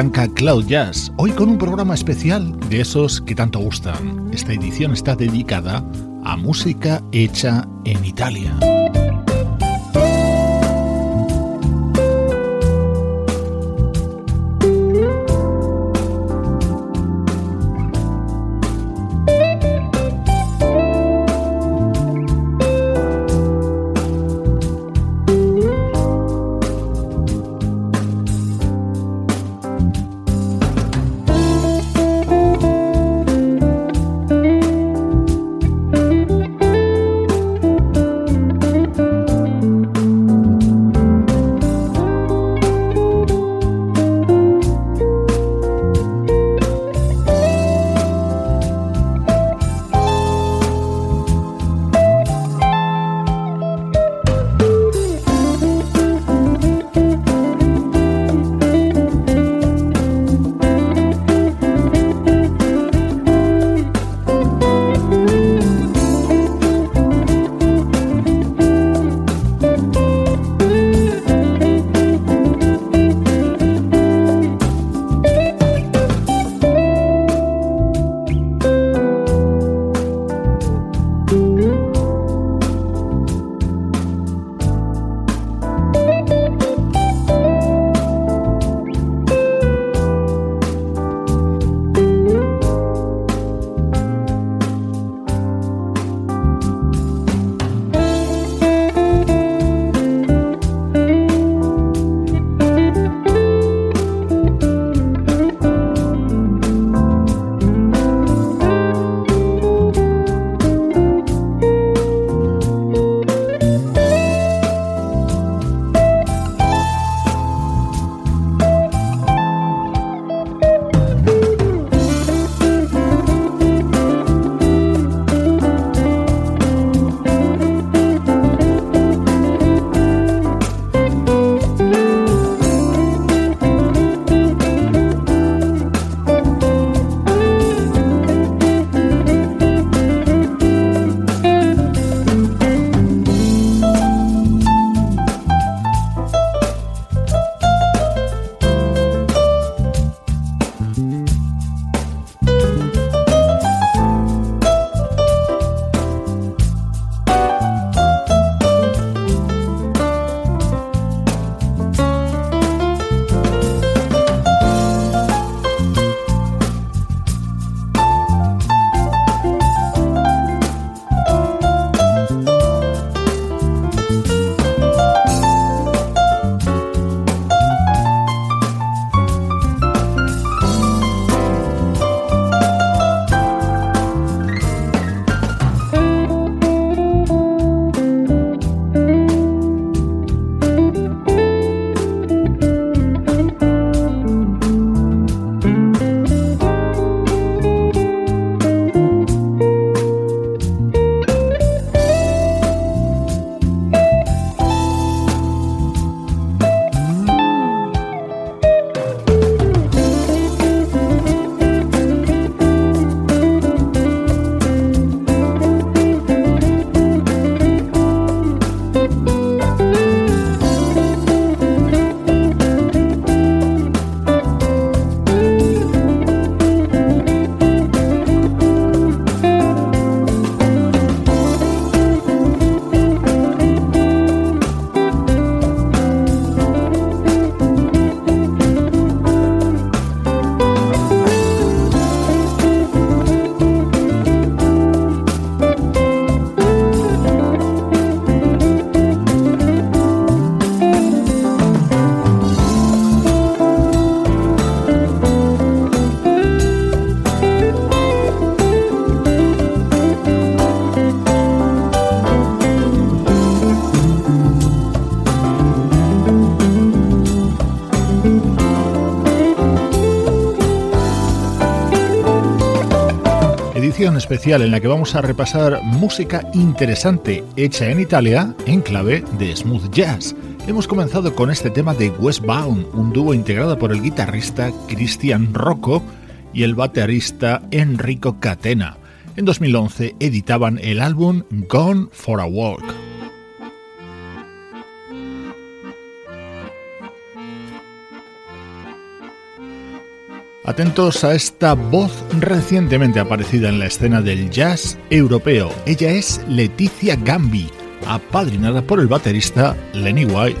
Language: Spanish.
Arranca Cloud Jazz, hoy con un programa especial de esos que tanto gustan. Esta edición está dedicada a música hecha en Italia. Especial en la que vamos a repasar música interesante hecha en Italia en clave de smooth jazz. Hemos comenzado con este tema de Westbound, un dúo integrado por el guitarrista Cristian Rocco y el baterista Enrico Catena. En 2011 editaban el álbum Gone for a Walk. Atentos a esta voz recientemente aparecida en la escena del jazz europeo. Ella es Leticia Gambi, apadrinada por el baterista Lenny White.